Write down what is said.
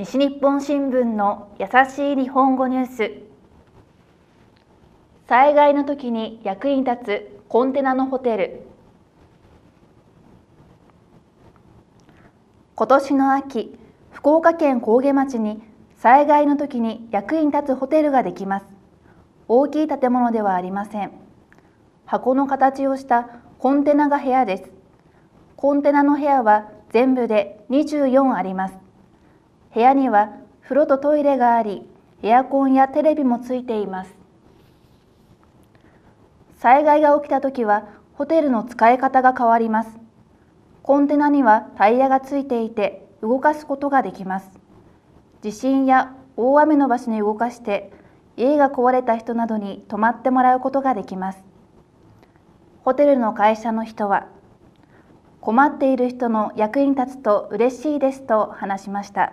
西日本新聞の優しい日本語ニュース。災害の時に役に立つコンテナのホテル。今年の秋福岡県高下町に災害の時に役に立つホテルができます。大きい建物ではありません。箱の形をしたコンテナが部屋です。コンテナの部屋は全部で24あります。部屋には風呂とトイレがありエアコンやテレビもついています。災害が起きた時はホテルの使い方が変わります。コンテナにはタイヤがついていて動かすことができます。地震や大雨の場所に動かして家が壊れた人などに泊まってもらうことができます。ホテルの会社の人は困っている人の役に立つと嬉しいですと話しました。